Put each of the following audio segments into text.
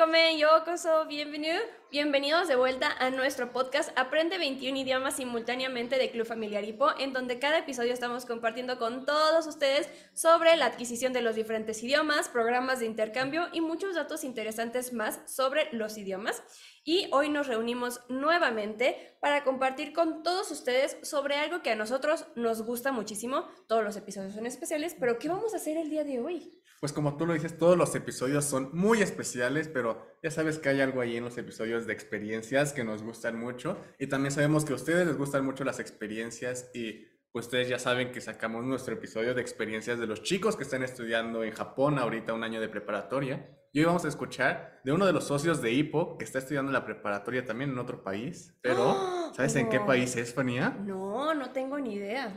willkommen, yokoso, bienvenido. Bienvenidos de vuelta a nuestro podcast Aprende 21 idiomas simultáneamente de Club Familiar Hipo, en donde cada episodio estamos compartiendo con todos ustedes sobre la adquisición de los diferentes idiomas, programas de intercambio y muchos datos interesantes más sobre los idiomas. Y hoy nos reunimos nuevamente para compartir con todos ustedes sobre algo que a nosotros nos gusta muchísimo. Todos los episodios son especiales, pero ¿qué vamos a hacer el día de hoy? Pues como tú lo dices, todos los episodios son muy especiales, pero ya sabes que hay algo ahí en los episodios de experiencias que nos gustan mucho y también sabemos que a ustedes les gustan mucho las experiencias y pues ustedes ya saben que sacamos nuestro episodio de experiencias de los chicos que están estudiando en Japón ahorita un año de preparatoria. Y hoy vamos a escuchar de uno de los socios de Hippo que está estudiando la preparatoria también en otro país, pero ¿sabes en qué país es, Fania? No, no tengo ni idea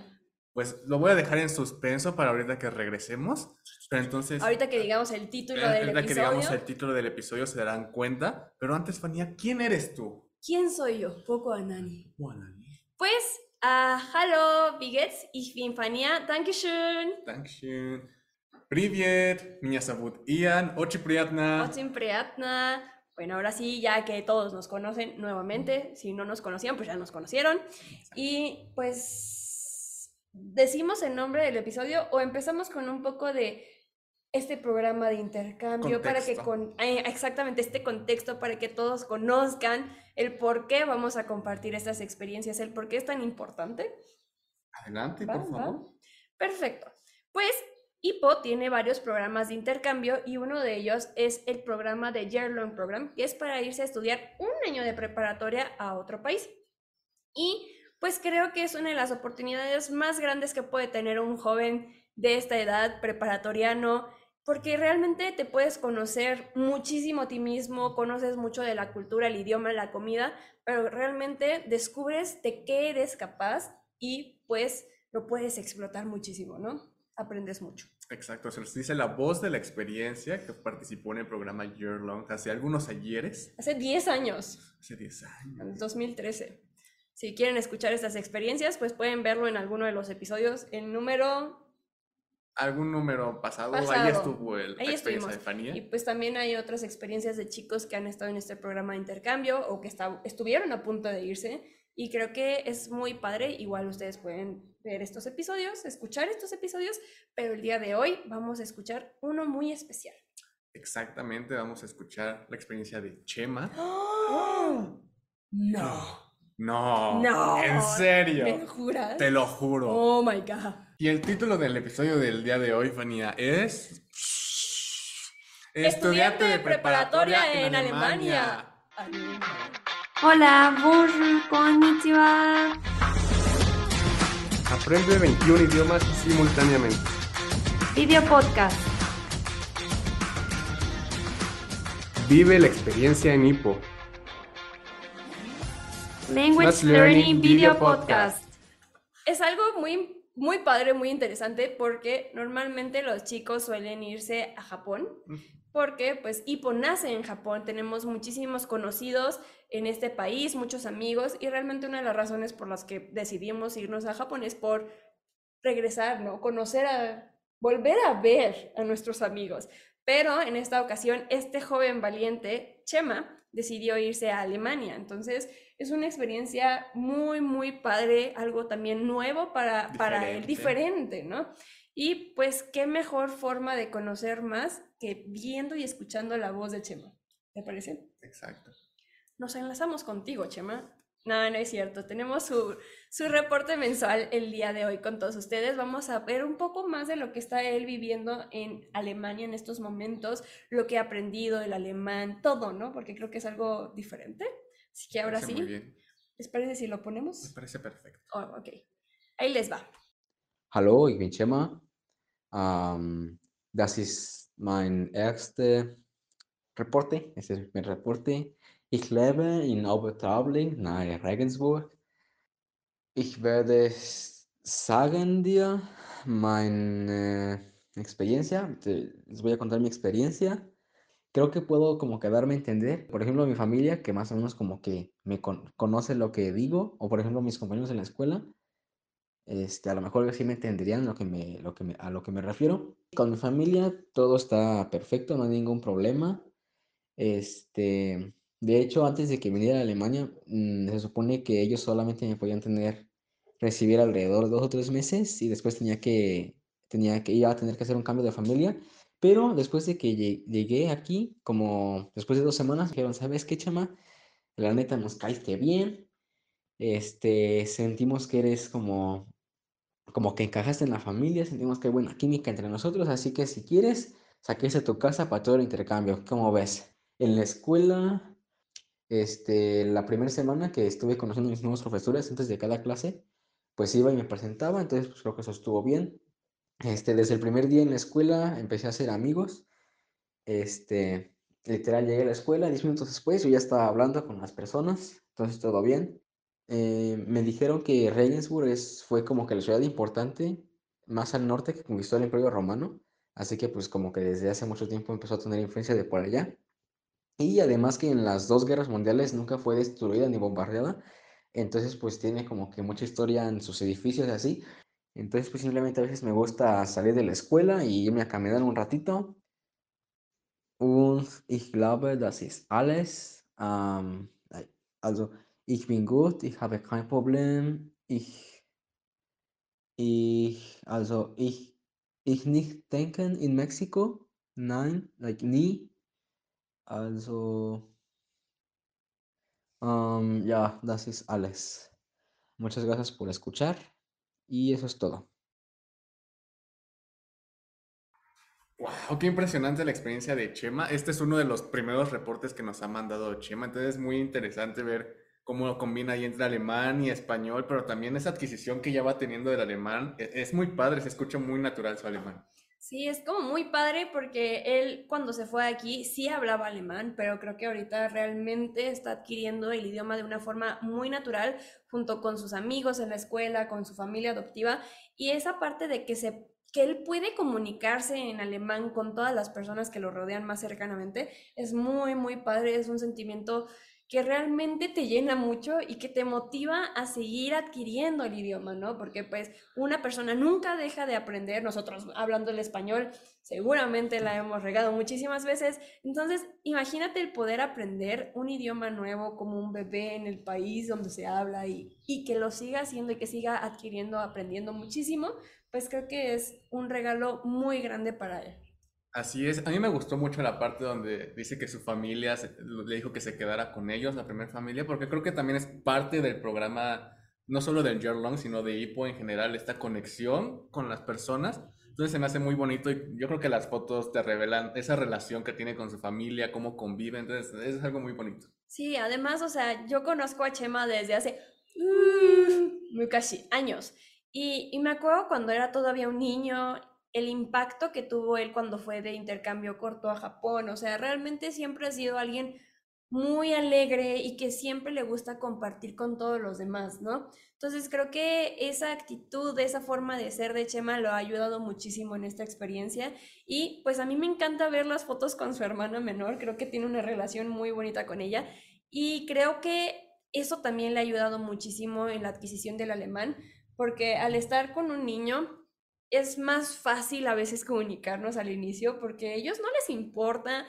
Pues lo voy a dejar en suspenso para ahorita que regresemos. Pero entonces. Ahorita que digamos el título del episodio. Ahorita que digamos el título del episodio se darán cuenta. Pero antes, Fania, ¿quién eres tú? ¿Quién soy yo? Poco Anani. Anani. Pues, uh, hallo, wie geht's? Ich bin Fania. Dankeschön. Dankeschön. Привет, меня зовут Ian. Очень приятно. Очень приятно. Bueno, ahora sí, ya que todos nos conocen nuevamente, si no nos conocían, pues ya nos conocieron. Y pues decimos el nombre del episodio o empezamos con un poco de este programa de intercambio para que con eh, exactamente este contexto para que todos conozcan el por qué vamos a compartir estas experiencias, el por qué es tan importante. Adelante, por favor. Perfecto. Pues IPO tiene varios programas de intercambio y uno de ellos es el programa de Year Long Program, que es para irse a estudiar un año de preparatoria a otro país. Y pues creo que es una de las oportunidades más grandes que puede tener un joven de esta edad preparatoriano, porque realmente te puedes conocer muchísimo a ti mismo, conoces mucho de la cultura, el idioma, la comida, pero realmente descubres de qué eres capaz y pues lo puedes explotar muchísimo, ¿no? Aprendes mucho. Exacto, se nos dice la voz de la experiencia que participó en el programa Year Long hace algunos ayeres. Hace 10 años. Hace 10 años. En 2013. Si quieren escuchar estas experiencias, pues pueden verlo en alguno de los episodios. El número... Algún número pasado, ahí estuvo el, ahí experiencia Y pues también hay otras experiencias de chicos que han estado en este programa de intercambio o que estuvieron a punto de irse. Y creo que es muy padre. Igual ustedes pueden ver estos episodios, escuchar estos episodios, pero el día de hoy vamos a escuchar uno muy especial. Exactamente, vamos a escuchar la experiencia de Chema. ¡Oh! No. No. No. ¿En serio? ¿Me juras? Te lo juro. Oh my God. Y el título del episodio del día de hoy, Fania, es. Estudiante de preparatoria en Alemania. Hola, bonjour, konnichiwa. Aprende 21 idiomas simultáneamente. Video podcast. Vive la experiencia en Hippo. Language Learning Video Podcast. Es algo muy, muy padre, muy interesante porque normalmente los chicos suelen irse a Japón porque pues Ipo nace en Japón, tenemos muchísimos conocidos en este país, muchos amigos y realmente una de las razones por las que decidimos irnos a Japón es por regresar, ¿no? Conocer a, volver a ver a nuestros amigos. Pero en esta ocasión, este joven valiente, Chema, decidió irse a Alemania. Entonces, es una experiencia muy, muy padre, algo también nuevo para, para él, diferente, ¿no? Y pues, qué mejor forma de conocer más que viendo y escuchando la voz de Chema. ¿Te parece? Exacto. Nos enlazamos contigo, Chema. No, no es cierto. Tenemos su, su, reporte mensual el día de hoy con todos ustedes. Vamos a ver un poco más de lo que está él viviendo en Alemania en estos momentos, lo que ha aprendido, el alemán, todo, ¿no? Porque creo que es algo diferente. Así que ahora sí. Muy bien. ¿Les parece si lo ponemos? Me parece perfecto. Oh, ok. Ahí les va. Hallo, ich bin Chema. Um, das ist mein erster Reporte. Ese es mi reporte. Ich lebe in Obertraubling, nahe Regensburg. Ich werde sagen dir meine experiencia, les voy a contar mi experiencia. Creo que puedo como que darme a entender, por ejemplo, mi familia, que más o menos como que me conoce lo que digo, o por ejemplo, mis compañeros en la escuela, este, a lo mejor sí me entenderían lo que me, lo que a lo que me refiero. Con mi familia todo está perfecto, no hay ningún problema. Este, de hecho, antes de que viniera a Alemania, mm, se supone que ellos solamente me podían tener, recibir alrededor de dos o tres meses y después tenía que, tenía que, iba a tener que hacer un cambio de familia. Pero después de que lle- llegué aquí, como después de dos semanas, dijeron, ¿sabes qué, chama? La neta nos caíste bien. Este, sentimos que eres como, como que encajaste en la familia, sentimos que hay buena química entre nosotros, así que si quieres, saques a tu casa para todo el intercambio. ¿Cómo ves? En la escuela, este, la primera semana que estuve conociendo a mis nuevos profesores antes de cada clase, pues iba y me presentaba, entonces pues creo que eso estuvo bien. Este, desde el primer día en la escuela empecé a hacer amigos. Este, literal llegué a la escuela, 10 minutos después yo ya estaba hablando con las personas, entonces todo bien. Eh, me dijeron que Regensburg es, fue como que la ciudad importante más al norte que conquistó el Imperio Romano, así que pues como que desde hace mucho tiempo empezó a tener influencia de por allá. Y además que en las dos guerras mundiales nunca fue destruida ni bombardeada, entonces pues tiene como que mucha historia en sus edificios así. Entonces pues simplemente a veces me gusta salir de la escuela y irme a caminar un ratito. Und ich glaube, das ist alles. Ei- also ich bin gut, ich habe kein Problem. Ich, ich, also ich, ich nicht denken in Mexiko. Nein, like nie. Also, ähm, ja, das. Muchas gracias por escuchar y eso es todo. Wow, qué impresionante la experiencia de Chema. Este es uno de los primeros reportes que nos ha mandado Chema, entonces es muy interesante ver cómo combina ahí entre alemán y español, pero también esa adquisición que ya va teniendo del alemán. e- Es muy padre, se escucha muy natural su alemán. Sí, es como muy padre porque él cuando se fue de aquí sí hablaba alemán, pero creo que ahorita realmente está adquiriendo el idioma de una forma muy natural junto con sus amigos en la escuela, con su familia adoptiva y esa parte de que se que él puede comunicarse en alemán con todas las personas que lo rodean más cercanamente es muy muy padre, es un sentimiento que realmente te llena mucho y que te motiva a seguir adquiriendo el idioma, ¿no? Porque pues una persona nunca deja de aprender, nosotros hablando el español seguramente la hemos regado muchísimas veces, entonces imagínate el poder aprender un idioma nuevo como un bebé en el país donde se habla y, y que lo siga haciendo y que siga adquiriendo, aprendiendo muchísimo, pues creo que es un regalo muy grande para él. Así es, a mí me gustó mucho la parte donde dice que su familia se- le dijo que se quedara con ellos, la primera familia, porque creo que también es parte del programa, no solo del Year Long, sino de Hippo en general, esta conexión con las personas. Entonces se me hace muy bonito y yo creo que las fotos te revelan esa relación que tiene con su familia, cómo convive, entonces es algo muy bonito. Sí, además, o sea, yo conozco a Chema desde hace uh, muy casi años. Y, y me acuerdo cuando era todavía un niño, el impacto que tuvo él cuando fue de intercambio corto a Japón. O sea, realmente siempre ha sido alguien muy alegre y que siempre le gusta compartir con todos los demás, ¿no? Entonces creo que esa actitud, esa forma de ser de Chema lo ha ayudado muchísimo en esta experiencia y pues a mí me encanta ver las fotos con su hermana menor, creo que tiene una relación muy bonita con ella y creo que eso también le ha ayudado muchísimo en la adquisición del alemán, porque al estar con un niño es más fácil a veces comunicarnos al inicio porque a ellos no les importa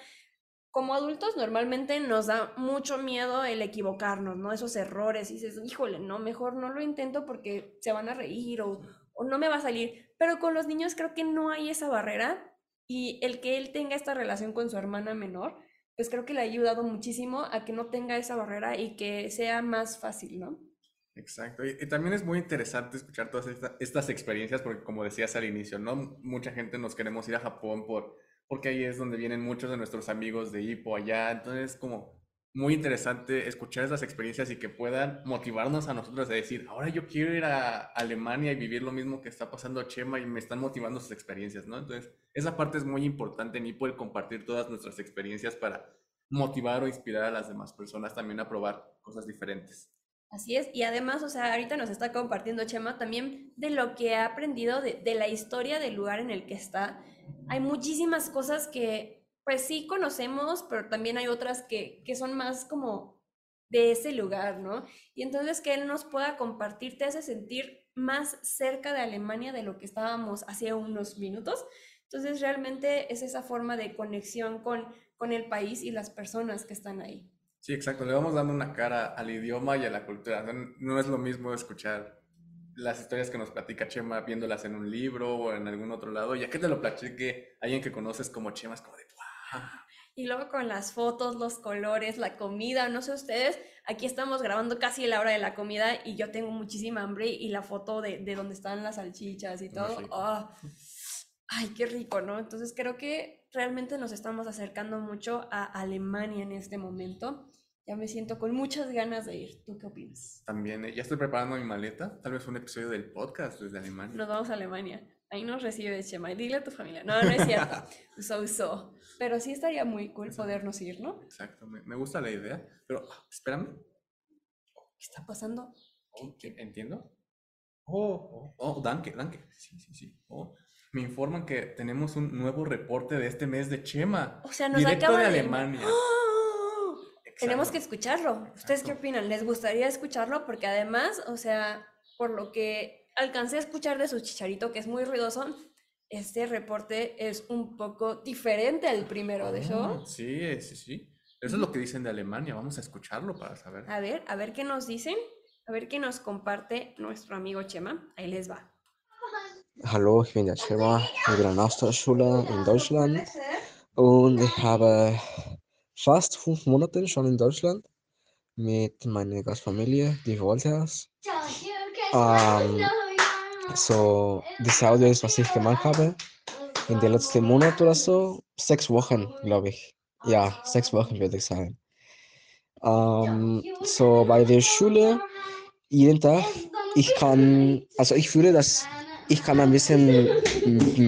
como adultos normalmente nos da mucho miedo el equivocarnos, ¿no? Esos errores, y dices, híjole, no, mejor no lo intento porque se van a reír o, o no me va a salir. Pero con los niños creo que no hay esa barrera y el que él tenga esta relación con su hermana menor, pues creo que le ha ayudado muchísimo a que no tenga esa barrera y que sea más fácil, ¿no? Exacto, y, también es muy interesante escuchar todas esta- estas experiencias porque como decías al inicio, ¿no? Mucha gente nos queremos ir a Japón por, porque ahí es donde vienen muchos de nuestros amigos de Hippo allá, entonces es como muy interesante escuchar esas experiencias y que puedan motivarnos a nosotros a decir, ahora yo quiero ir a Alemania y vivir lo mismo que está pasando a Chema y me están motivando sus experiencias, ¿no? Entonces, esa parte es muy importante en Hippo, el compartir todas nuestras experiencias para motivar o inspirar a las demás personas también a probar cosas diferentes. Así es, y además, o sea, ahorita nos está compartiendo Chema también de lo que ha aprendido de, la historia del lugar en el que está. Hay muchísimas cosas que, pues sí conocemos, pero también hay otras que, que son más como de ese lugar, ¿no? Y entonces que él nos pueda compartir te hace sentir más cerca de Alemania de lo que estábamos hace unos minutos. Entonces realmente es esa forma de conexión con, con el país y las personas que están ahí. Sí, exacto. Le vamos dando una cara al idioma y a la cultura. No, no es lo mismo escuchar las historias que nos platica Chema viéndolas en un libro o en algún otro lado. Ya que te lo platique alguien que conoces como Chema, es como de wow. Y luego con las fotos, los colores, la comida, no sé ustedes, aquí estamos grabando casi la hora de la comida y yo tengo muchísima hambre y la foto de, de donde están las salchichas y todo. ¡ah! Ay, qué rico, ¿no? Entonces creo que realmente nos estamos acercando mucho a Alemania en este momento. Ya me siento con muchas ganas de ir. ¿Tú qué opinas? También, eh, ya estoy preparando mi maleta. Tal vez un episodio del podcast desde Alemania. Nos vamos a Alemania. Ahí nos recibe Chema. Y dile a tu familia. No, no es cierto. Uso, uso. Pero sí estaría muy cool podernos ir, ¿no? Exacto, me, me gusta la idea. Pero, espérame. ¿Qué está pasando? Oh, ¿qué- ¿Entiendo? Oh, oh, oh, danke, danke. Sí, sí, sí. Oh, me informan que tenemos un nuevo reporte de este mes de Chema. O sea, nos Directo acaba de de- Alemania. ¡Ah! Tenemos que Exacto. escucharlo. ¿Ustedes qué opinan? ¿Les gustaría escucharlo? Porque además, o sea, por lo que alcancé a escuchar de su chicharito, que es muy ruidoso, este reporte es un poco diferente al primero de Oh, show. sí, sí, sí. Eso es lo que dicen de Alemania. Vamos a escucharlo para saber. A ver, a ver qué nos dicen, a ver qué nos comparte nuestro amigo Chema. Ahí les va. Hallo, ich bin der Chema, ich bin in der Austauschschule in Deutschland und ich habe fast fünf Monate schon in Deutschland mit meiner Gastfamilie, die Wolters. Ähm, so, das Audio ist, was ich gemacht habe in den letzten Monat oder so, sechs Wochen, glaube ich. Ja, sechs Wochen würde ich sagen. Ähm, so, bei der Schule, jeden Tag, ich kann, also ich fühle, dass ich kann ein bisschen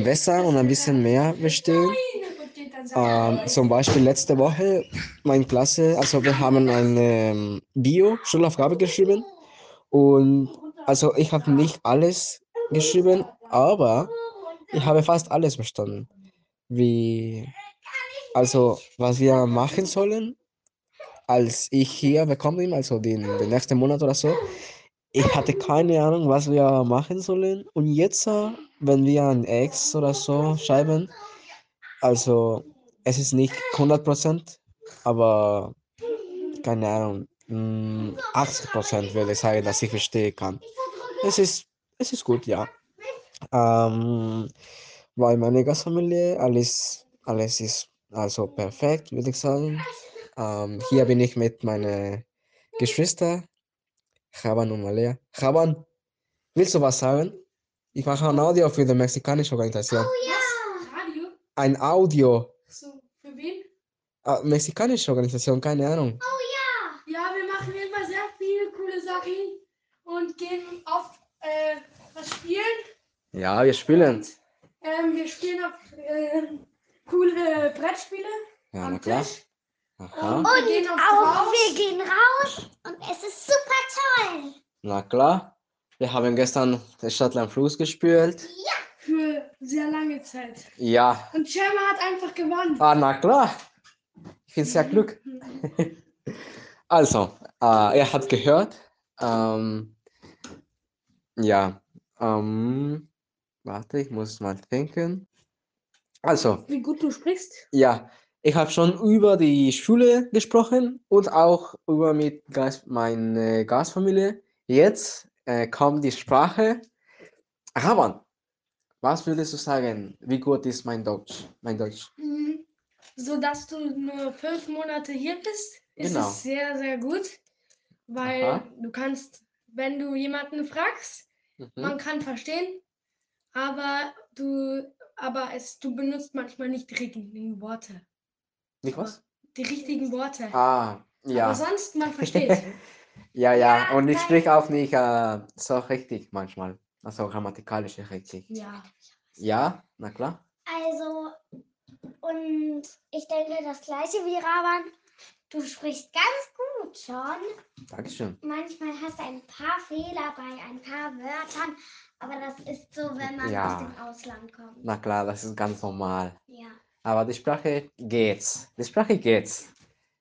besser und ein bisschen mehr verstehen. Ähm, zum Beispiel letzte Woche, meine Klasse, also wir haben eine ähm, Bio-Schulaufgabe geschrieben und also ich habe nicht alles geschrieben, aber ich habe fast alles verstanden. Wie, also was wir machen sollen, als ich hier bekommen bin, also den, den nächsten Monat oder so, ich hatte keine Ahnung, was wir machen sollen. Und jetzt, äh, wenn wir ein Ex oder so schreiben, also es ist nicht 100%, aber keine Ahnung, mm, 80% würde ich sagen, dass ich verstehen kann. Es ist, es ist gut, ja. Ähm, bei meiner Gastfamilie, alles, alles ist also perfekt, würde ich sagen. Ähm, hier bin ich mit meinen Geschwistern, Javan und Malea. Javan, willst du was sagen? Ich mache ein Audio für die mexikanische Organisation. Radio? Ein Audio. So, für wen? Äh, mexikanische Organisation, keine Ahnung. Ja, wir machen immer sehr viele coole Sachen und gehen auf äh, was spielen. Ja, wir spielen. Ähm, wir spielen auf äh, coole Brettspiele Ja, na am klar. Tisch. Aha, Und wir gehen Auch wir gehen raus und es ist super toll. na klar. Wir haben gestern den Stadtland Fluss gespielt. für sehr lange Zeit. Ja, Und Chema hat einfach gewonnen. ah, na klar. Ich bin sehr Glück. Also, äh, er hat gehört. Ähm, ja, ähm, warte, ich muss mal denken. Also, Wie gut du sprichst. ja, ich habe schon über die Schule gesprochen und auch über mit meine Gastfamilie. Jetzt äh, kommt die Sprache. Raban, was würdest du sagen? Wie gut ist mein Deutsch? Mein Deutsch. Mhm. So dass du nur fünf Monate hier bist, ist Genau. es sehr, sehr gut. Weil Aha. du kannst, wenn du jemanden fragst, Mhm. man kann verstehen, aber du, aber es, du benutzt manchmal nicht die richtigen Worte. Nicht was? Die richtigen Worte. Ah, ja. Aber sonst, man versteht. Ja, ja, und ich spreche auch nicht äh, so richtig manchmal. Also grammatikalisch richtig. ja. Ja, na klar. Also, und ich denke das gleiche wie Raban. Du sprichst ganz gut schon. Dankeschön. Manchmal hast du ein paar Fehler bei ein paar Wörtern, aber das ist so, wenn man Ja. aus dem Ausland kommt. Na klar, das ist ganz normal. Ja. Aber die Sprache geht's. Die Sprache geht's.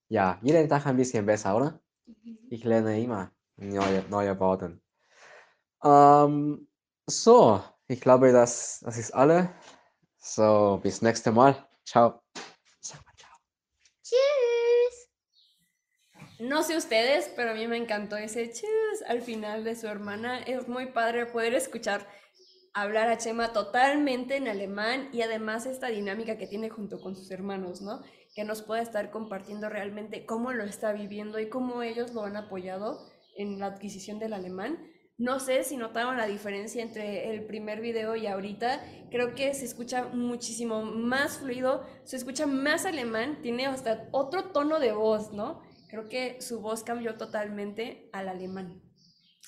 Ja, jeden Tag ein bisschen besser, oder? Ich lerne immer neue, neue Worte. Ähm, so, ich glaube, das, das ist alle. So, bis nächste Mal. Ciao. Sag mal ciao. Tschüss. No sé ustedes, pero a mí me encantó ese chus al final de su hermana. Es muy padre poder escuchar hablar a Chema totalmente en alemán y además esta dinámica que tiene junto con sus hermanos, ¿no? Que nos pueda estar compartiendo realmente cómo lo está viviendo y cómo ellos lo han apoyado en la adquisición del alemán. No sé si notaron la diferencia entre el primer video y ahorita. Creo que se escucha muchísimo más fluido, se escucha más alemán, tiene hasta otro tono de voz, ¿no? Creo que su voz cambió totalmente al alemán.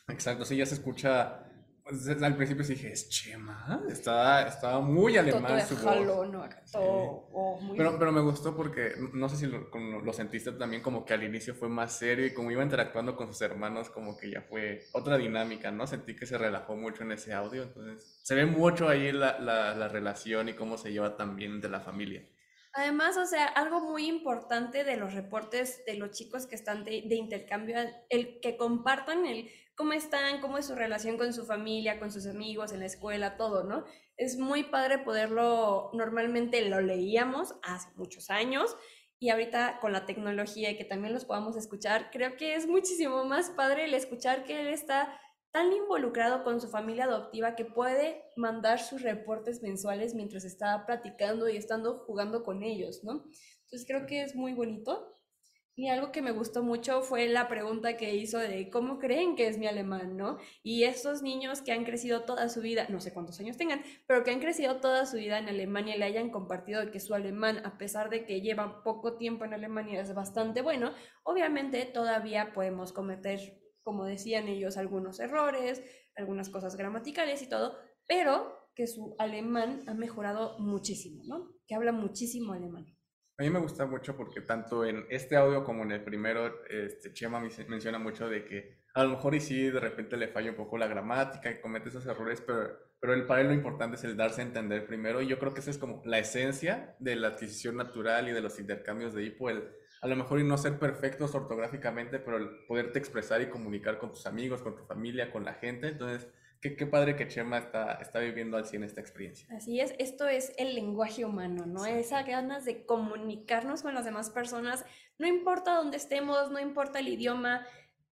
Exacto, sí, ya se escucha. Pues, al principio sí dije, ¿es Chema? Estaba, estaba muy alemán su voz. ¿no? Todo, oh, muy Pero, bien. pero me gustó porque no sé si lo, lo sentiste también como que al inicio fue más serio y como iba interactuando con sus hermanos como que ya fue otra dinámica, ¿no? Sentí que se relajó mucho en ese audio, entonces se ve mucho ahí la, la, la relación y cómo se lleva también de la familia. Además, o sea, algo muy importante de los reportes de los chicos que están de, de intercambio, el que compartan el cómo están, cómo es su relación con su familia, con sus amigos, en la escuela, todo, ¿no? Es muy padre poderlo, normalmente lo leíamos hace muchos años y ahorita con la tecnología y que también los podamos escuchar, creo que es muchísimo más padre el escuchar que él está tan involucrado con su familia adoptiva que puede mandar sus reportes mensuales mientras está platicando y estando jugando con ellos, ¿no? Entonces creo que es muy bonito. Y algo que me gustó mucho fue la pregunta que hizo de cómo creen que es mi alemán, ¿no? Y estos niños que han crecido toda su vida, no sé cuántos años tengan, pero que han crecido toda su vida en Alemania y le hayan compartido que su alemán, a pesar de que llevan poco tiempo en Alemania, es bastante bueno, obviamente todavía podemos cometer, como decían ellos, algunos errores, algunas cosas gramaticales y todo, pero que su alemán ha mejorado muchísimo, ¿no? Que habla muchísimo alemán. A mí me gusta mucho porque tanto en este audio como en el primero, este, Chema me- menciona mucho de que a lo mejor y sí de repente le falla un poco la gramática y comete esos errores, pero, pero el, para él lo importante es el darse a entender primero y yo creo que esa es como la esencia de la adquisición natural y de los intercambios de hipo, el a lo mejor y no ser perfectos ortográficamente, pero el poderte expresar y comunicar con tus amigos, con tu familia, con la gente, entonces qué, qué padre que Chema está, está viviendo al 100 esta experiencia. Así es, esto es el lenguaje humano, ¿no? Esa ganas de comunicarnos con las demás personas, no importa dónde estemos, no importa el idioma,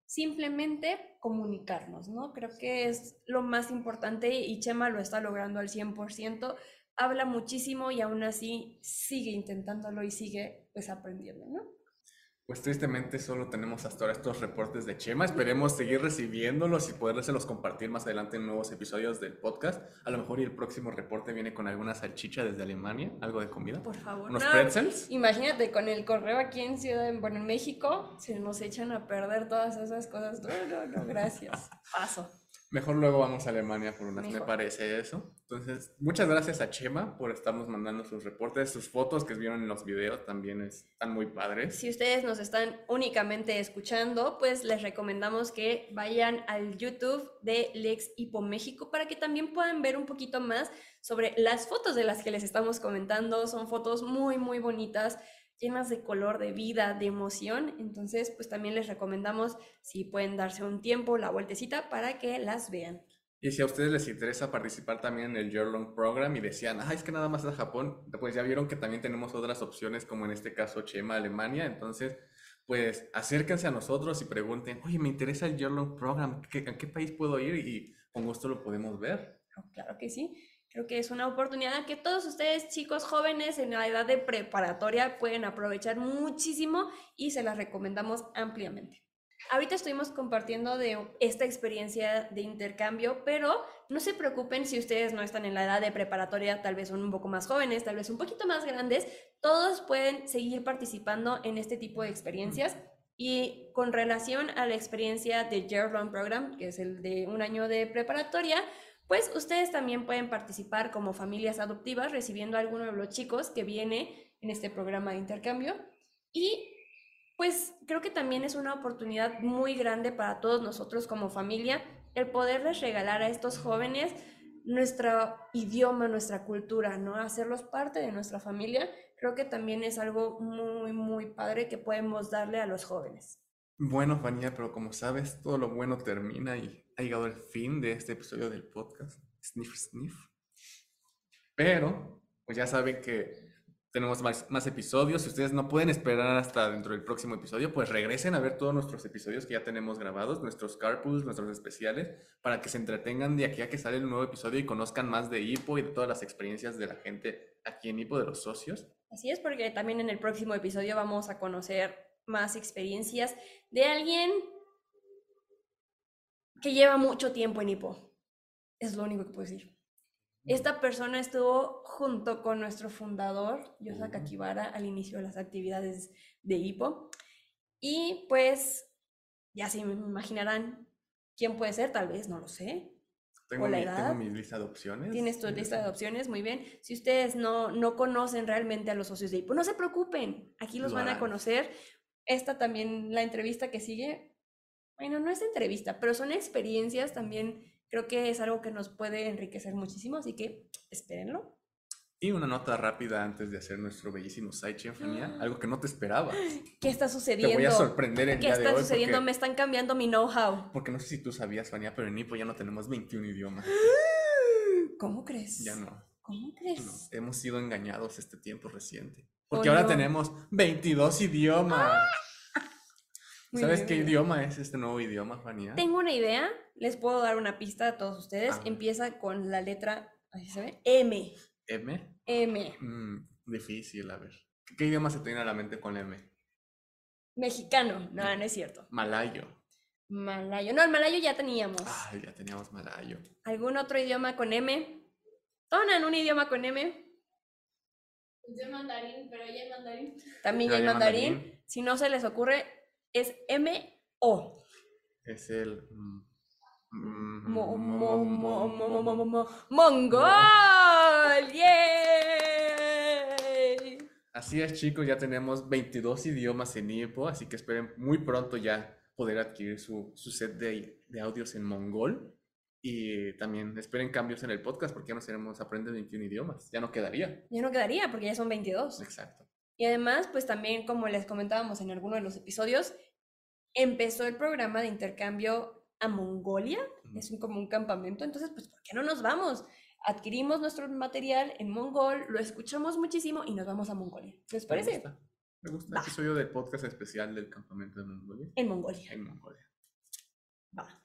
simplemente comunicarnos, ¿no? Creo que es lo más importante y Chema lo está logrando al 100%, habla muchísimo y aún así sigue intentándolo y sigue pues aprendiendo, ¿no? Pues tristemente solo tenemos hasta ahora estos reportes de Chema. Esperemos seguir recibiéndolos y podérselos compartir más adelante en nuevos episodios del podcast. A lo mejor y el próximo reporte viene con alguna salchicha desde Alemania, algo de comida. Por favor. Unos no, pretzels. Imagínate, con el correo aquí en Ciudad, en- bueno, en México, se nos echan a perder todas esas cosas. No, no, no, gracias. Paso. Mejor luego vamos a Alemania por unas, me parece eso. Entonces, muchas gracias a Chema por estarnos mandando sus reportes, sus fotos que vieron en los videos también están muy padres. Si ustedes nos están únicamente escuchando, pues les recomendamos que vayan al YouTube de Lex Hipo México para que también puedan ver un poquito más sobre las fotos de las que les estamos comentando. Son fotos muy, muy bonitas, llenas de color, de vida, de emoción. Entonces, pues también les recomendamos si pueden darse un tiempo, la vueltecita para que las vean. Y si a ustedes les interesa participar también en el Year Long Program y decían, ah, es que nada más es Japón, pues ya vieron que también tenemos otras opciones, como en este caso Chema, Alemania. Entonces, pues acérquense a nosotros y pregunten, oye, me interesa el Year Long Program, ¿qué- ¿a qué país puedo ir? Y con gusto lo podemos ver. Claro, Claro que sí. Creo que es una oportunidad que todos ustedes, chicos jóvenes en la edad de preparatoria, pueden aprovechar muchísimo y se las recomendamos ampliamente. Ahorita estuvimos compartiendo de esta experiencia de intercambio, pero no se preocupen si ustedes no están en la edad de preparatoria, tal vez son un poco más jóvenes, tal vez un poquito más grandes, todos pueden seguir participando en este tipo de experiencias. Y con relación a la experiencia de Year Long Program, que es el de un año de preparatoria, pues ustedes también pueden participar como familias adoptivas recibiendo a alguno de los chicos que viene en este programa de intercambio. Y pues creo que también es una oportunidad muy grande para todos nosotros como familia el poderles regalar a estos jóvenes nuestro idioma, nuestra cultura, ¿no? Hacerlos parte de nuestra familia. Creo que también es algo muy, muy padre que podemos darle a los jóvenes. Bueno, Fania, pero como sabes, todo lo bueno termina y ha llegado el fin de este episodio del podcast. Sniff, sniff. Pero pues ya saben que tenemos más, más episodios. Si ustedes no pueden esperar hasta dentro del próximo episodio, pues regresen a ver todos nuestros episodios que ya tenemos grabados, nuestros carpools, nuestros especiales, para que se entretengan de aquí a que sale el nuevo episodio y conozcan más de Hippo y de todas las experiencias de la gente aquí en Hippo, de los socios. Así es, porque también en el próximo episodio vamos a conocer más experiencias de alguien que lleva mucho tiempo en Hippo. Es lo único que puedo decir. Esta persona estuvo junto con nuestro fundador, Yosa Kakibara, al inicio de las actividades de Hippo. Y pues, ya se imaginarán quién puede ser, tal vez, no lo sé. Tengo, ¿O la mi, edad? tengo mi lista de opciones. Tienes tu lista de opciones, muy bien. Si ustedes no, no conocen realmente a los socios de Hippo, no se preocupen, aquí los Lo van a conocer. Esta también, la entrevista que sigue, bueno, no es entrevista, pero son experiencias también. Creo que es algo que nos puede enriquecer muchísimo, así que espérenlo. Y una nota rápida antes de hacer nuestro bellísimo sidechain, Fania, algo que no te esperaba. ¿Qué está Te sucediendo? voy a sorprender el ¿Qué día de está hoy. sucediendo? Porque, Me están cambiando mi know-how. porque no sé si tú sabías, Fania, pero en Hippo ya no tenemos 21 idiomas. ¿Cómo crees? Ya no. ¿Cómo no. crees? Hemos sido engañados este tiempo reciente. Oh, Porque ahora no. tenemos 22 idiomas. Muy ¿Sabes bien, qué bien. idioma es este nuevo idioma, Fania? Tengo una idea, les puedo dar una pista a todos ustedes. Empieza con la letra, ahí se ve, M. ¿M? M. Mm, difícil, a ver. ¿Qué, idioma se te viene a la mente con M? Mexicano. No, no es cierto. Malayo. Malayo. No, el malayo ya teníamos. Ay, ya teníamos malayo. ¿Algún otro idioma con M? Tonan un idioma con M. Pensé mandarín, pero ya hay mandarín. También Ya hay hay mandarín. mandarín. Si no se les ocurre, es M-O. Es el... Mm, mo, mo, mo, ¡Mongol! ¡Yay! Así es, chicos, ya tenemos 22 idiomas en IEPO, así que esperen muy pronto ya poder adquirir su, su set de, de, audios en mongol. Y también esperen cambios en el podcast porque ya nos tenemos aprender 21 idiomas. Ya no quedaría. Ya no quedaría porque ya son 22. Exacto. Y además, pues también, como les comentábamos en alguno de los episodios, empezó el programa de intercambio a Mongolia. Es un, como un campamento. Entonces, pues, ¿por qué no nos vamos? Adquirimos nuestro material en mongol, lo escuchamos muchísimo y nos vamos a Mongolia. ¿Les Me parece? gusta. Me gusta el episodio del podcast especial del campamento de Mongolia. En Mongolia. En Mongolia. Va.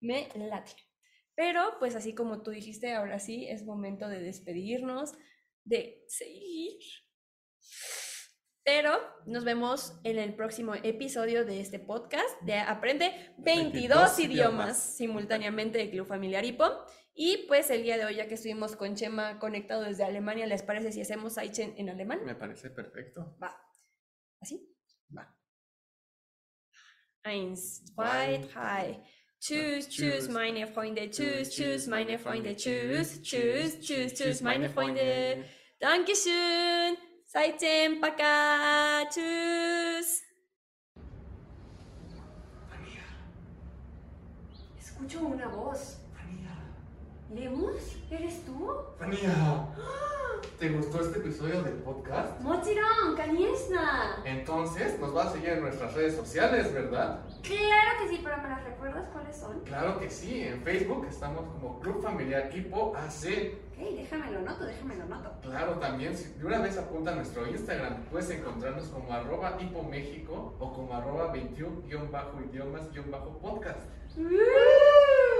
Me late. Pero, pues así como tú dijiste, ahora sí es momento de despedirnos, de seguir. Pero nos vemos en el próximo episodio de este podcast de Aprende 22, 22 idiomas idiomas. simultáneamente de Club Familiar Hipo. Y pues el día de hoy, ya que estuvimos con Chema conectado desde Alemania, ¿les parece si hacemos Aichen en alemán? Me parece perfecto. Va. ¿Así? Va. Eins, zwei, drei. Tschüss, tschüss, Tschüss. meine Freunde. Tschüss, tschüss, meine Freunde. Tschüss, Tschüss, tschüss, tschüss, meine Freunde. Dankeschön. Saichen, para. Chus. Amiga, escucho una voz. ¿Lemus? ¿Eres tú? Fania, ¿te gustó este episodio del podcast? Mochiron, Kaniesna. Entonces nos vas a seguir en nuestras redes sociales, ¿verdad? Claro que sí, pero ¿me las recuerdas cuáles son? Claro que sí, en Facebook estamos como Club Familiar Hippo AC. Ok, déjamelo noto, déjamelo noto. Claro, también, si de una vez apunta a nuestro Instagram, puedes encontrarnos como arroba Hippo México o como arroba 21-idiomas-podcast. ¡Uh!